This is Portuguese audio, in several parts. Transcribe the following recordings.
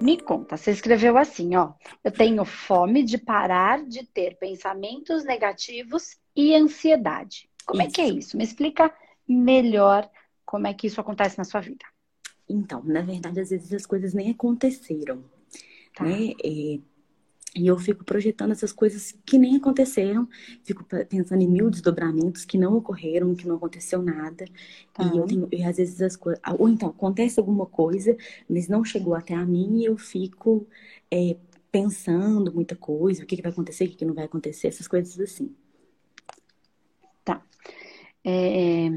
Me conta, você escreveu assim, ó. Eu tenho fome de parar de ter pensamentos negativos e ansiedade. Como isso. é que é isso? Me explica melhor como é que isso acontece na sua vida. Então, na verdade, às vezes as coisas nem aconteceram. Tá. Né? É, e eu fico projetando essas coisas que nem aconteceram, fico pensando em mil desdobramentos que não ocorreram, que não aconteceu nada. Tá. E eu tenho, e às vezes as coisas. Ou então, acontece alguma coisa, mas não chegou até a mim e eu fico é, pensando muita coisa, o que, que vai acontecer, o que, que não vai acontecer, essas coisas assim. Tá. É...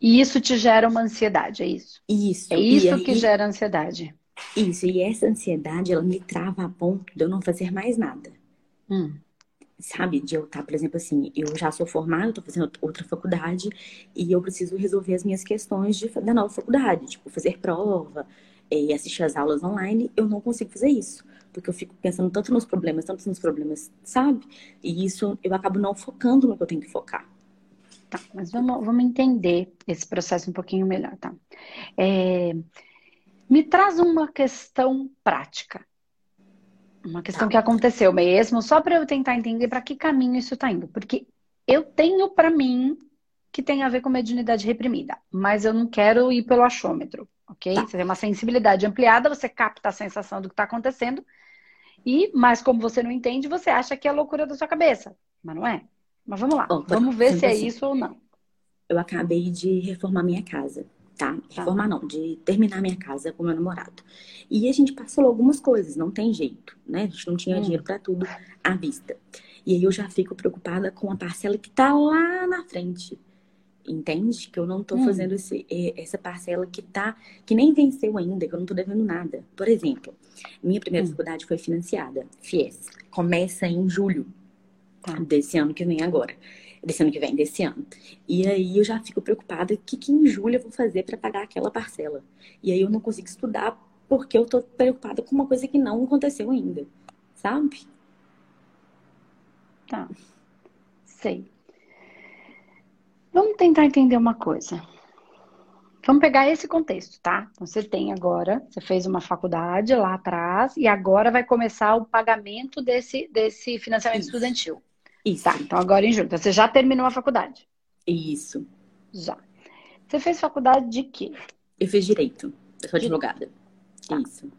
E isso te gera uma ansiedade, é isso? Isso. É isso aí... que gera ansiedade. Isso, e essa ansiedade, ela me trava a ponto de eu não fazer mais nada. Hum. Sabe, de eu estar, tá, por exemplo, assim, eu já sou formada, estou fazendo outra faculdade e eu preciso resolver as minhas questões de, da nova faculdade, tipo, fazer prova e assistir as aulas online, eu não consigo fazer isso. Porque eu fico pensando tanto nos problemas, tanto nos problemas, sabe? E isso eu acabo não focando no que eu tenho que focar. Tá, mas vamos, vamos entender esse processo um pouquinho melhor, tá? É, me traz uma questão prática. Uma questão tá. que aconteceu mesmo, só para eu tentar entender para que caminho isso está indo. Porque eu tenho para mim que tem a ver com mediunidade reprimida, mas eu não quero ir pelo achômetro, ok? Tá. Você tem uma sensibilidade ampliada, você capta a sensação do que está acontecendo, e mas como você não entende, você acha que é loucura da sua cabeça. Mas não é. Mas vamos lá, Bom, vamos ver se é assim, isso ou não. Eu acabei de reformar minha casa tá? Reformar não, de terminar minha casa com meu namorado. E a gente parcelou algumas coisas, não tem jeito, né? A gente não tinha hum. dinheiro para tudo à vista. E aí eu já fico preocupada com a parcela que tá lá na frente. Entende? Que eu não tô hum. fazendo esse, essa parcela que tá, que nem venceu ainda, que eu não tô devendo nada. Por exemplo, minha primeira hum. faculdade foi financiada, FIES. Começa em julho tá. desse ano que vem agora desse ano que vem, desse ano. E aí eu já fico preocupada que, que em julho eu vou fazer para pagar aquela parcela. E aí eu não consigo estudar porque eu tô preocupada com uma coisa que não aconteceu ainda, sabe? Tá. Sei. Vamos tentar entender uma coisa. Vamos pegar esse contexto, tá? Então, você tem agora, você fez uma faculdade lá atrás e agora vai começar o pagamento desse, desse financiamento Isso. estudantil. Isso. Tá, então agora em julho. Então você já terminou a faculdade? Isso. Já. Você fez faculdade de quê? Eu fiz direito. Eu sou advogada. Tá. Isso.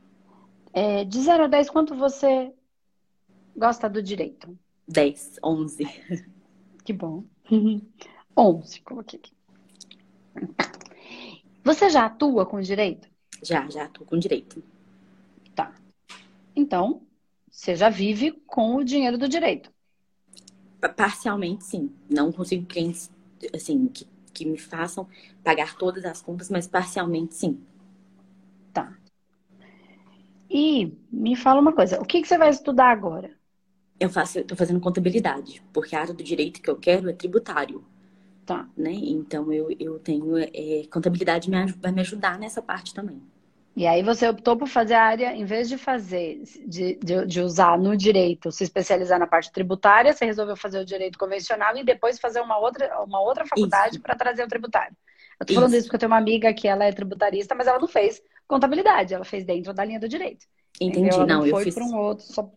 É, de 0 a 10, quanto você gosta do direito? 10, 11. Que bom. 11, coloquei aqui. Você já atua com direito? Já, já atuo com direito. Tá. Então, você já vive com o dinheiro do direito? Parcialmente, sim. Não consigo clientes, assim, que, que me façam pagar todas as contas, mas parcialmente, sim. Tá. E me fala uma coisa, o que, que você vai estudar agora? Eu faço, tô fazendo contabilidade, porque a área do direito que eu quero é tributário. Tá. Né? Então eu, eu tenho. É, contabilidade me, vai me ajudar nessa parte também. E aí você optou por fazer a área, em vez de fazer, de, de, de, usar no direito, se especializar na parte tributária, você resolveu fazer o direito convencional e depois fazer uma outra, uma outra faculdade para trazer o tributário. Eu tô falando isso. isso porque eu tenho uma amiga que ela é tributarista, mas ela não fez contabilidade, ela fez dentro da linha do direito. Entendi, não, não foi fiz... para um outro, só...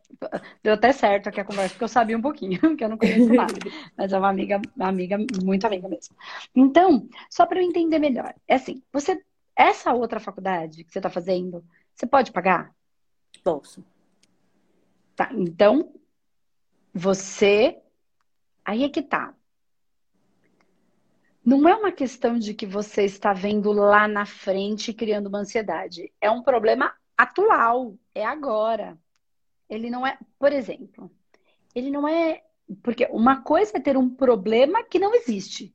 deu até certo aqui a conversa, porque eu sabia um pouquinho, que eu não conheço nada, mas é uma amiga, uma amiga, muito amiga mesmo. Então, só para eu entender melhor, é assim, você essa outra faculdade que você está fazendo, você pode pagar? Posso. Tá, então você. Aí é que tá. Não é uma questão de que você está vendo lá na frente criando uma ansiedade. É um problema atual, é agora. Ele não é, por exemplo, ele não é. Porque uma coisa é ter um problema que não existe.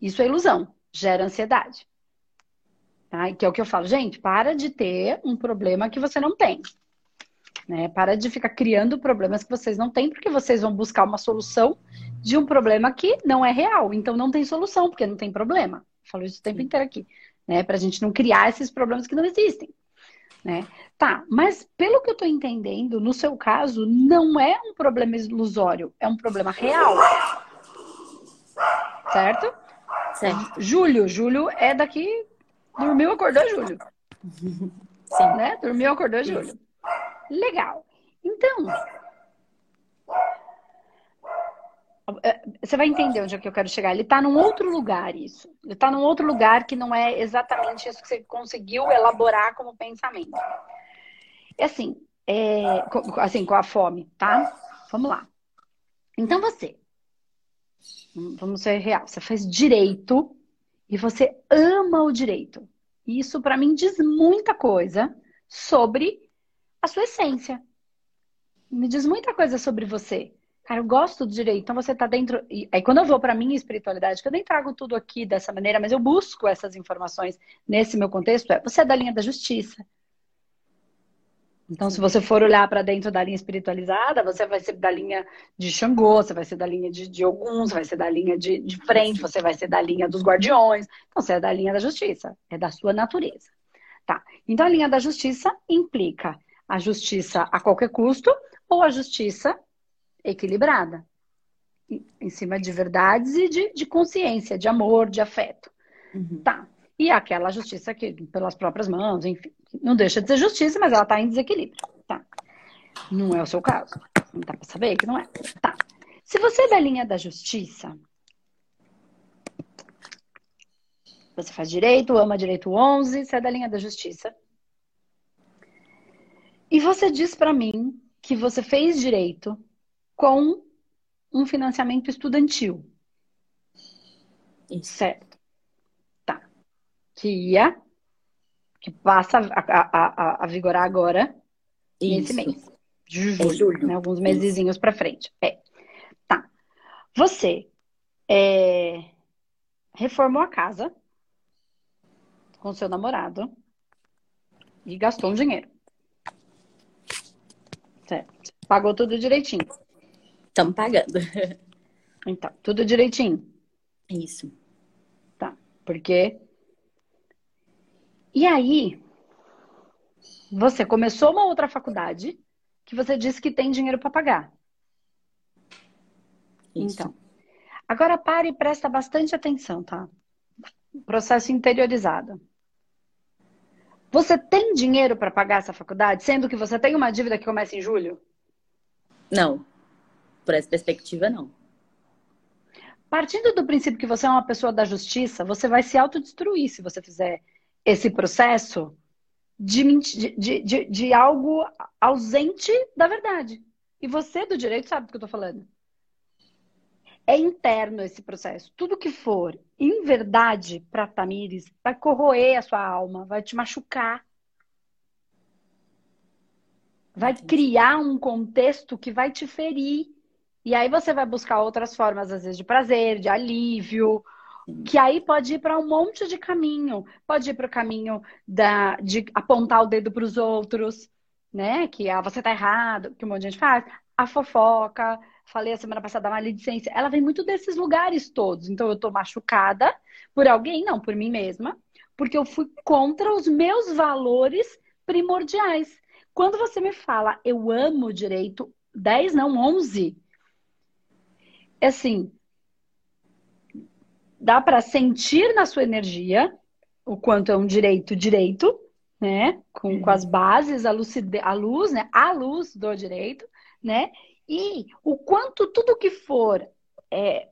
Isso é ilusão, gera ansiedade. Tá? Que é o que eu falo, gente, para de ter um problema que você não tem. Né? Para de ficar criando problemas que vocês não têm, porque vocês vão buscar uma solução de um problema que não é real. Então não tem solução, porque não tem problema. Eu falo isso o tempo inteiro aqui. Né? Para a gente não criar esses problemas que não existem. Né? Tá, mas pelo que eu estou entendendo, no seu caso, não é um problema ilusório, é um problema real. Certo? Certo. Júlio, Júlio é daqui Dormiu, acordou, Júlio? Sim. Né? Dormiu, acordou, Júlio. Legal. Então, é, você vai entender onde é que eu quero chegar. Ele está num outro lugar, isso. Ele está num outro lugar que não é exatamente isso que você conseguiu elaborar como pensamento. É assim, é, assim, com a fome, tá? Vamos lá. Então você, vamos ser real, você faz direito e você ama o direito. Isso para mim diz muita coisa sobre a sua essência. Me diz muita coisa sobre você. Cara, eu gosto do direito. Então você tá dentro. E aí quando eu vou para minha espiritualidade, que eu nem trago tudo aqui dessa maneira, mas eu busco essas informações nesse meu contexto, é você é da linha da justiça. Então, se você for olhar para dentro da linha espiritualizada, você vai ser da linha de Xangô, você vai ser da linha de, de Ogum, você vai ser da linha de, de frente, você vai ser da linha dos guardiões. Então, você é da linha da justiça, é da sua natureza. Tá. Então, a linha da justiça implica a justiça a qualquer custo ou a justiça equilibrada, em cima de verdades e de, de consciência, de amor, de afeto. Uhum. Tá. E aquela justiça que, pelas próprias mãos, enfim, não deixa de ser justiça, mas ela está em desequilíbrio. Tá. Não é o seu caso. Não dá para saber que não é. Tá. Se você é da linha da justiça, você faz direito, ama direito 11, você é da linha da justiça. E você diz para mim que você fez direito com um financiamento estudantil. Isso. Certo que ia, que passa a, a, a, vigorar agora, Isso. nesse mês. De julho, é julho. Né? alguns mesezinhos para frente. É. Tá. Você é, reformou a casa com seu namorado e gastou um dinheiro. Certo. Pagou tudo direitinho. Estamos pagando. Então, tudo direitinho. Isso. Tá. Porque e aí, você começou uma outra faculdade que você disse que tem dinheiro para pagar. Isso. Então, agora pare e presta bastante atenção, tá? Processo interiorizado. Você tem dinheiro para pagar essa faculdade, sendo que você tem uma dívida que começa em julho? Não. Por essa perspectiva, não. Partindo do princípio que você é uma pessoa da justiça, você vai se autodestruir se você fizer esse processo de, de, de, de, algo ausente da verdade. E você do direito sabe do que eu estou falando. É interno esse processo. Tudo que for em verdade para Tamires vai corroer a sua alma, vai te machucar. Vai criar um contexto que vai te ferir. E aí você vai buscar outras formas, às vezes, de prazer, de alívio, que aí pode ir para um monte de caminho. Pode ir para o caminho da, de apontar o dedo para os outros, né? Que ah, você tá errado, que um monte de gente faz. A fofoca, falei a semana passada da maledicência, ela vem muito desses lugares todos. Então eu tô machucada por alguém, não, por mim mesma, porque eu fui contra os meus valores primordiais. Quando você me fala, eu amo direito, 10 não, 11. É assim, dá para sentir na sua energia o quanto é um direito direito, né? Com, uhum. com as bases, a, lucide, a luz, né? A luz do direito, né? E o quanto tudo que for é,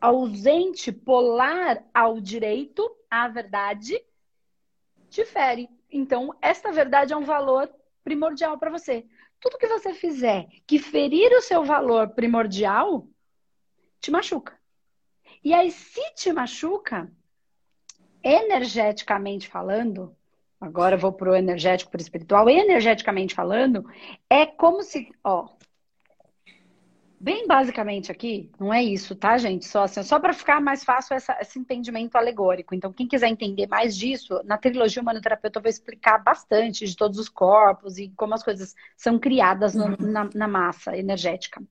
ausente, polar ao direito, à verdade, difere. Então, esta verdade é um valor primordial para você. Tudo que você fizer que ferir o seu valor primordial, te machuca. E aí, se te machuca, energeticamente falando, agora eu vou pro energético, pro espiritual, energeticamente falando, é como se, ó, bem basicamente aqui, não é isso, tá, gente? Só assim, só para ficar mais fácil essa, esse entendimento alegórico. Então, quem quiser entender mais disso, na trilogia Humanoterapeuta eu vou explicar bastante de todos os corpos e como as coisas são criadas no, uhum. na, na, massa energética.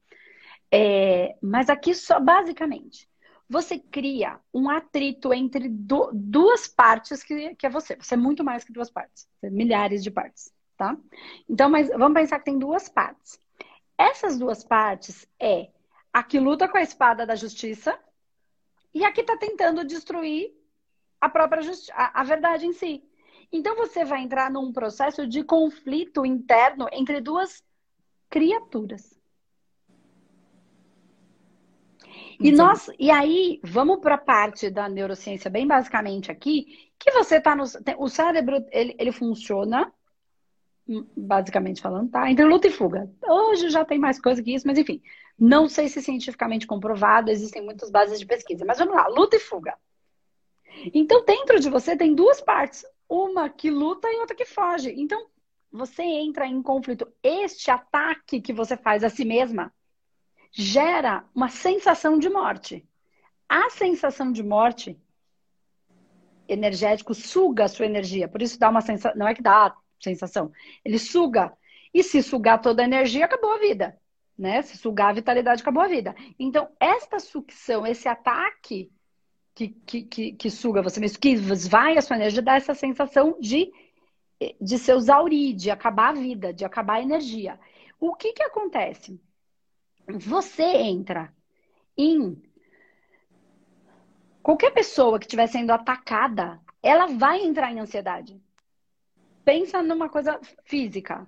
É, mas aqui só basicamente você cria um atrito entre duas partes que, que é você. Você é muito mais que duas partes. É milhares de partes, tá? Então, mas vamos pensar que tem duas partes. Essas duas partes é a que luta com a espada da justiça e a que está tentando destruir a própria justiça, a, a verdade em si. Então você vai entrar num processo de conflito interno entre duas criaturas. E nós, e aí, vamos para a parte da neurociência bem basicamente aqui, que você tá no o cérebro, ele, ele funciona hum, basicamente falando, tá? Entre luta e fuga. Hoje já tem mais coisa que isso, mas enfim, não sei se cientificamente comprovado, existem muitas bases de pesquisa, mas vamos lá, luta e fuga. Então, dentro de você tem duas partes, uma que luta e outra que foge. Então, você entra em conflito. Este ataque que você faz a si mesma gera uma sensação de morte. A sensação de morte energético suga a sua energia, por isso dá uma sensação, não é que dá sensação, ele suga. E se sugar toda a energia, acabou a vida, né? Se sugar a vitalidade, acabou a vida. Então, esta sucção, esse ataque que, que, que, que suga você mesmo, que vai a sua energia, dá essa sensação de, de se exaurir, de acabar a vida, de acabar a energia. O que que acontece? Você entra em qualquer pessoa que estiver sendo atacada, ela vai entrar em ansiedade. Pensa numa coisa física.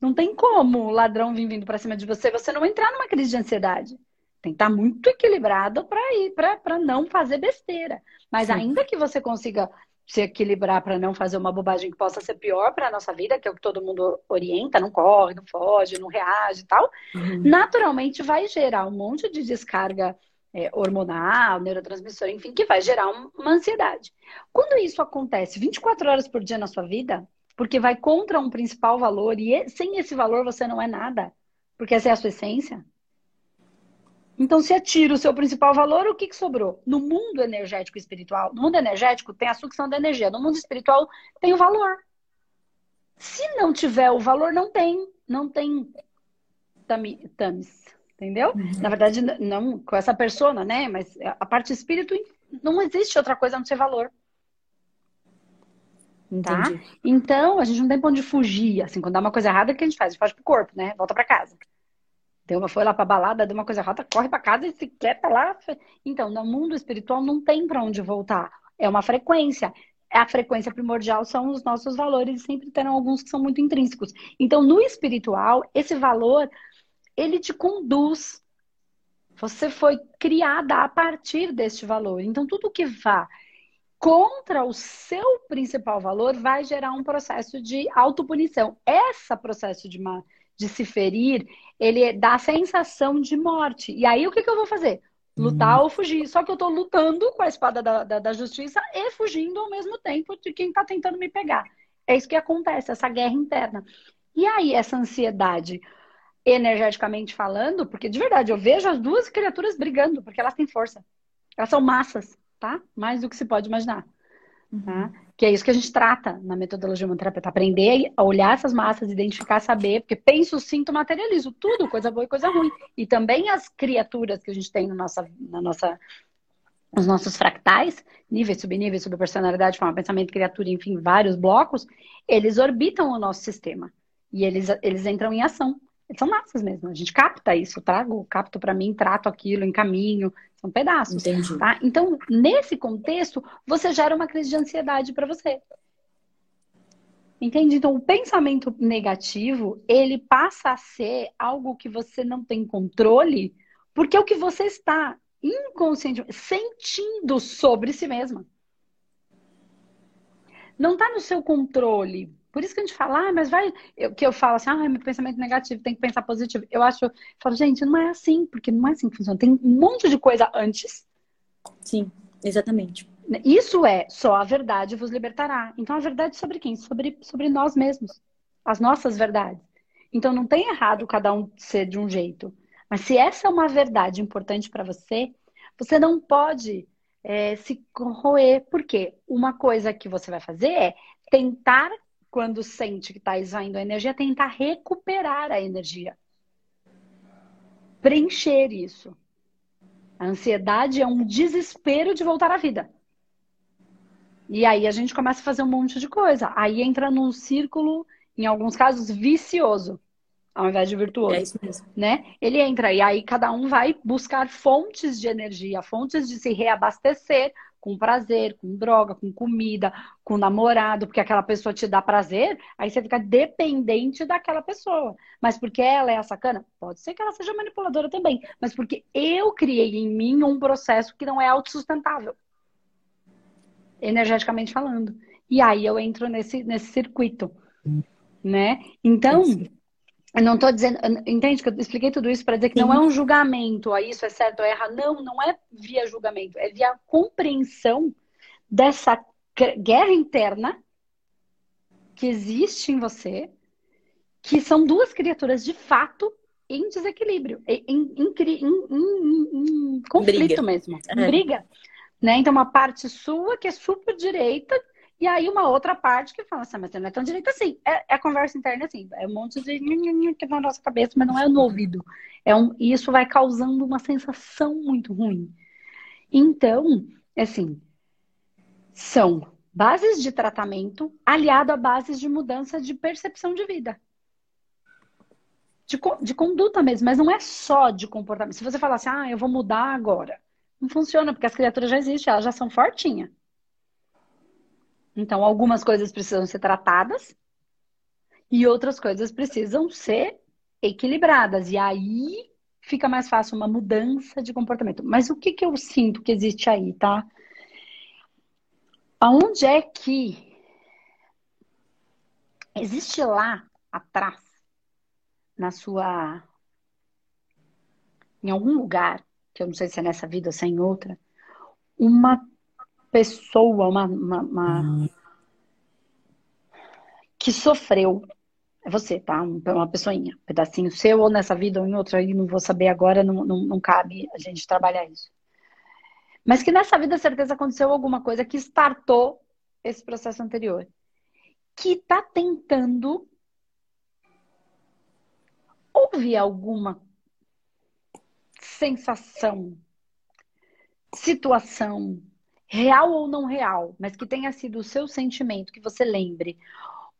Não tem como o ladrão vir vindo para cima de você, você não entrar numa crise de ansiedade. Tem que estar muito equilibrado para ir, para não fazer besteira. Mas Sim. ainda que você consiga se equilibrar para não fazer uma bobagem que possa ser pior para a nossa vida, que é o que todo mundo orienta, não corre, não foge, não reage e tal, uhum. naturalmente vai gerar um monte de descarga é, hormonal, neurotransmissor, enfim, que vai gerar uma ansiedade. Quando isso acontece 24 horas por dia na sua vida, porque vai contra um principal valor e sem esse valor você não é nada, porque essa é a sua essência, então, se atira o seu principal valor, o que, que sobrou? No mundo energético e espiritual, no mundo energético tem a sucção da energia, no mundo espiritual tem o valor. Se não tiver o valor, não tem, não tem tamis, entendeu? Uhum. Na verdade, não com essa persona, né? Mas a parte espírito não existe outra coisa a não ser valor. Tá? Então, a gente não tem pra onde fugir. Assim, quando dá uma coisa errada, o que a gente faz? A gente foge pro corpo, né? Volta para casa. Deu uma, foi lá pra balada, deu uma coisa errada, corre para casa e se quer tá lá. Então, no mundo espiritual não tem para onde voltar. É uma frequência. A frequência primordial são os nossos valores e sempre terão alguns que são muito intrínsecos. Então, no espiritual, esse valor, ele te conduz. Você foi criada a partir deste valor. Então, tudo que vá contra o seu principal valor vai gerar um processo de autopunição. Esse processo de, uma, de se ferir, ele dá a sensação de morte. E aí o que, que eu vou fazer? Lutar uhum. ou fugir. Só que eu tô lutando com a espada da, da, da, justiça e fugindo ao mesmo tempo de quem tá tentando me pegar. É isso que acontece, essa guerra interna. E aí, essa ansiedade, energeticamente falando, porque de verdade eu vejo as duas criaturas brigando, porque elas têm força. Elas são massas, tá? Mais do que se pode imaginar. Tá? Que é isso que a gente trata na metodologia humanterapeuta. Aprender a olhar essas massas, identificar, saber, porque penso, sinto, materializo tudo, coisa boa e coisa ruim. E também as criaturas que a gente tem no nossa, na nossa, nos nossos fractais, níveis, subníveis, subpersonalidade, forma, pensamento, criatura, enfim, vários blocos, eles orbitam o nosso sistema. E eles, eles entram em ação. São massas mesmo. A gente capta isso, trago, capto para mim, trato aquilo, encaminho, são pedaços. Entendi. Tá? Então, nesse contexto, você gera uma crise de ansiedade para você. Entende? Então, o pensamento negativo, ele passa a ser algo que você não tem controle, porque é o que você está inconscientemente sentindo sobre si mesma. Não está no seu controle. Por isso que a gente fala, ah, mas vai. Eu, que eu falo assim, ah, meu pensamento negativo, tem que pensar positivo. Eu acho, eu falo, gente, não é assim, porque não é assim que funciona. Tem um monte de coisa antes. Sim, exatamente. Isso é só a verdade vos libertará. Então a verdade sobre quem? Sobre, sobre nós mesmos. As nossas verdades. Então não tem errado cada um ser de um jeito. Mas se essa é uma verdade importante para você, você não pode é, se corroer. Porque uma coisa que você vai fazer é tentar quando sente que está esvaindo a energia, tentar recuperar a energia. Preencher isso. A ansiedade é um desespero de voltar à vida. E aí a gente começa a fazer um monte de coisa. Aí entra num círculo, em alguns casos, vicioso, ao invés de virtuoso. É isso mesmo. Né? Ele entra e aí cada um vai buscar fontes de energia, fontes de se reabastecer com prazer, com droga, com comida, com namorado, porque aquela pessoa te dá prazer, aí você fica dependente daquela pessoa. Mas porque ela é a sacana? Pode ser que ela seja manipuladora também, mas porque eu criei em mim um processo que não é autossustentável, energeticamente falando. E aí eu entro nesse, nesse circuito, né? Então, eu não estou dizendo, entende que eu expliquei tudo isso para dizer que Sim. não é um julgamento, a isso é certo ou é errado. Não, não é via julgamento, é via compreensão dessa guerra interna que existe em você, que são duas criaturas de fato em desequilíbrio, em, em, em, em conflito briga. mesmo, é. briga. Né? Então, uma parte sua que é super direita e aí uma outra parte que fala assim, ah, mas você não é tão direito assim. É, é conversa interna assim, é um monte de que na nossa cabeça, mas não é no ouvido. É um, e isso vai causando uma sensação muito ruim. Então, assim, são bases de tratamento aliado a bases de mudança de percepção de vida. De, de conduta mesmo, mas não é só de comportamento. Se você falar assim, ah, eu vou mudar agora, não funciona, porque as criaturas já existem, elas já são fortinhas. Então, algumas coisas precisam ser tratadas e outras coisas precisam ser equilibradas. E aí fica mais fácil uma mudança de comportamento. Mas o que, que eu sinto que existe aí, tá? Aonde é que existe lá atrás, na sua. em algum lugar, que eu não sei se é nessa vida ou se é em outra, uma pessoa, uma, uma, uma... que sofreu. É você, tá? Uma pessoinha, um pedacinho seu, ou nessa vida ou em outra, aí não vou saber agora, não, não, não cabe a gente trabalhar isso. Mas que nessa vida, certeza, aconteceu alguma coisa que startou esse processo anterior. Que tá tentando ouvir alguma sensação, situação, real ou não real, mas que tenha sido o seu sentimento, que você lembre,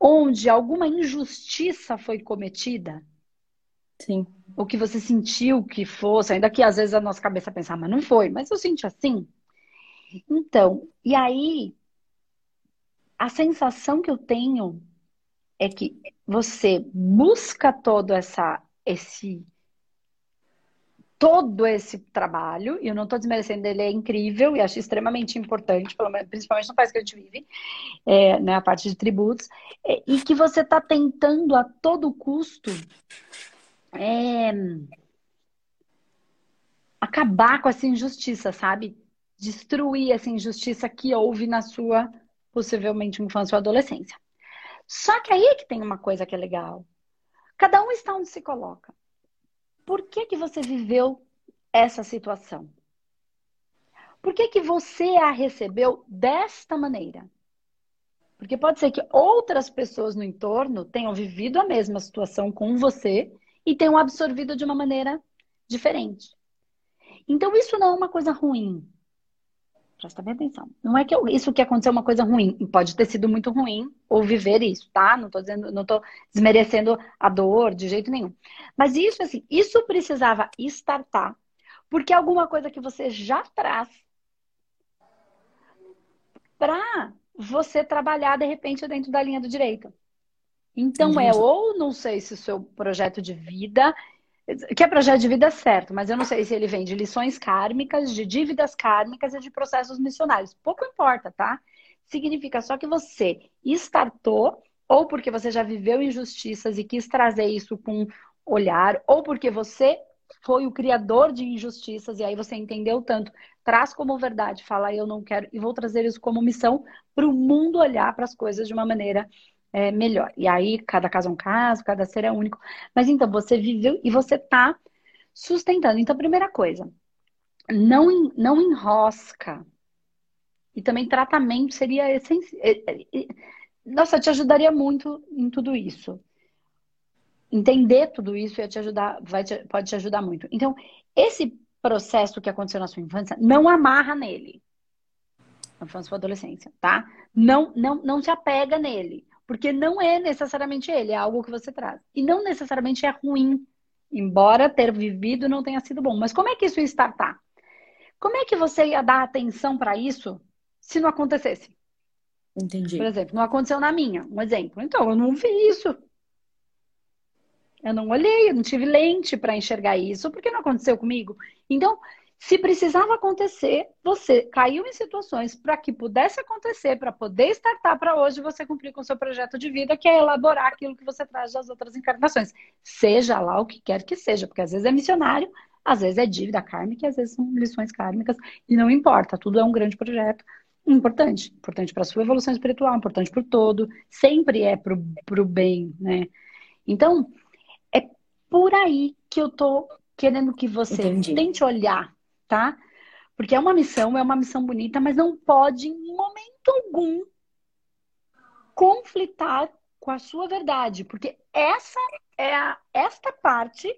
onde alguma injustiça foi cometida. Sim. O que você sentiu que fosse, ainda que às vezes a nossa cabeça pensar, mas não foi, mas eu senti assim. Então, e aí, a sensação que eu tenho é que você busca todo essa, esse todo esse trabalho, e eu não estou desmerecendo, ele é incrível e acho extremamente importante, principalmente no país que a gente vive, é, né, a parte de tributos, é, e que você está tentando a todo custo é, acabar com essa injustiça, sabe? Destruir essa injustiça que houve na sua, possivelmente, infância ou adolescência. Só que aí é que tem uma coisa que é legal. Cada um está onde se coloca por que, que você viveu essa situação? Por que, que você a recebeu desta maneira? Porque pode ser que outras pessoas no entorno tenham vivido a mesma situação com você e tenham absorvido de uma maneira diferente. Então, isso não é uma coisa ruim. Presta bem atenção. Não é que eu, isso que aconteceu é uma coisa ruim. Pode ter sido muito ruim ou viver isso, tá? Não tô dizendo, não tô desmerecendo a dor de jeito nenhum. Mas isso, assim, isso precisava estartar. Porque é alguma coisa que você já traz para você trabalhar de repente dentro da linha do direito. Então é ou não sei se o seu projeto de vida que é projeto de vida certo, mas eu não sei se ele vem de lições kármicas, de dívidas kármicas e de processos missionários. Pouco importa, tá? Significa só que você startou, ou porque você já viveu injustiças e quis trazer isso com olhar, ou porque você foi o criador de injustiças e aí você entendeu tanto, traz como verdade, fala eu não quero e vou trazer isso como missão para o mundo olhar para as coisas de uma maneira é, melhor. E aí, cada caso é um caso, cada ser é único. Mas então, você viveu e você está sustentando. Então, primeira coisa, não, não enrosca. E também tratamento seria essencial. É, é, nossa, te ajudaria muito em tudo isso. Entender tudo isso ia te ajudar, vai te, pode te ajudar muito. Então, esse processo que aconteceu na sua infância, não amarra nele. Infância ou adolescência, tá? Não, não, não se apega nele. Porque não é necessariamente ele, é algo que você traz. E não necessariamente é ruim, embora ter vivido não tenha sido bom. Mas como é que isso ia startar? Como é que você ia dar atenção para isso se não acontecesse. Entendi. Por exemplo, não aconteceu na minha, um exemplo. Então, eu não vi isso. Eu não olhei, eu não tive lente para enxergar isso, porque não aconteceu comigo. Então, se precisava acontecer, você caiu em situações para que pudesse acontecer, para poder startar para hoje você cumprir com o seu projeto de vida, que é elaborar aquilo que você traz das outras encarnações. Seja lá o que quer que seja, porque às vezes é missionário, às vezes é dívida kármica, às vezes são lições kármicas, e não importa, tudo é um grande projeto. Importante, importante para a sua evolução espiritual, importante para o todo, sempre é para o bem, né? Então, é por aí que eu tô querendo que você Entendi. tente olhar tá? Porque é uma missão, é uma missão bonita, mas não pode, em momento algum, conflitar com a sua verdade. Porque essa é a, esta parte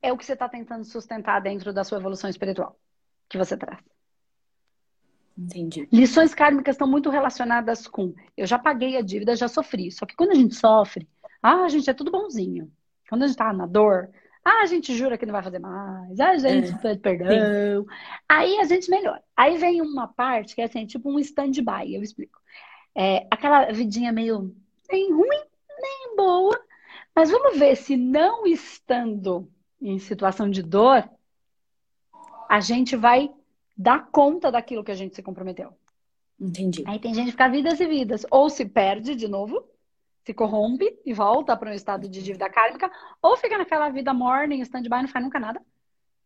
é o que você está tentando sustentar dentro da sua evolução espiritual que você traz. Entendi. Lições kármicas estão muito relacionadas com eu já paguei a dívida, já sofri. Só que quando a gente sofre, ah, a gente é tudo bonzinho. Quando a gente tá na dor, ah, a gente jura que não vai fazer mais. Ah, a gente é. pede perdão. Sim. Aí a gente melhora. Aí vem uma parte que é assim, tipo um stand-by, eu explico. É, aquela vidinha meio nem ruim, nem boa. Mas vamos ver se não estando em situação de dor, a gente vai dar conta daquilo que a gente se comprometeu. Entendi. Aí tem gente que fica vidas e vidas. Ou se perde de novo, se corrompe e volta para um estado de dívida kármica, ou fica naquela vida morning, stand-by, não faz nunca nada,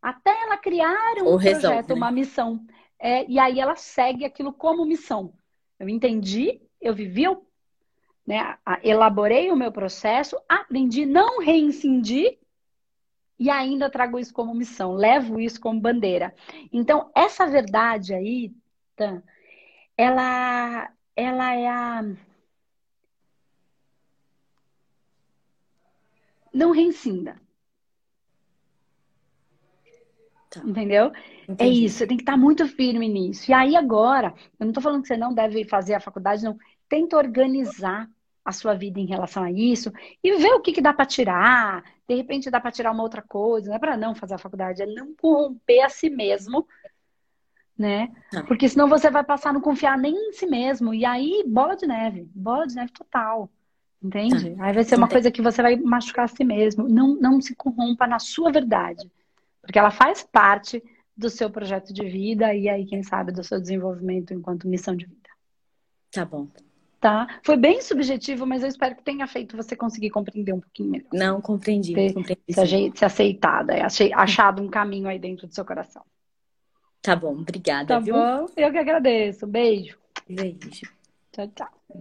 até ela criar um ou projeto, resolve, né? uma missão. É, e aí ela segue aquilo como missão. Eu entendi, eu vivi, eu, né, elaborei o meu processo, aprendi, não reincidi e ainda trago isso como missão, levo isso como bandeira. Então, essa verdade aí, Tan, ela, ela é a não reincinda. Tá. Entendeu? É Entendi. É isso, você tem que estar muito firme nisso. E aí agora, eu não estou falando que você não deve fazer a faculdade, não. Tenta organizar a sua vida em relação a isso e ver o que, que dá para tirar. De repente dá para tirar uma outra coisa, não é para não fazer a faculdade, é não corromper a si mesmo, né? Tá. Porque senão você vai passar a não confiar nem em si mesmo. E aí, bola de neve, bola de neve total. Entende? Tá. Aí vai ser uma coisa que você vai machucar a si mesmo. Não, não se corrompa na sua verdade. Porque ela faz parte do seu projeto de vida e aí, quem sabe, do seu desenvolvimento enquanto missão de vida. Tá bom. Tá? Foi bem subjetivo, mas eu espero que tenha feito você conseguir compreender um pouquinho melhor. Não, compreendi. Ter, compreendi se, se aceitada, achei, achado um caminho aí dentro do seu coração. Tá bom, obrigada. Tá viu? bom? Eu que agradeço. Beijo. Beijo. Tchau, tchau.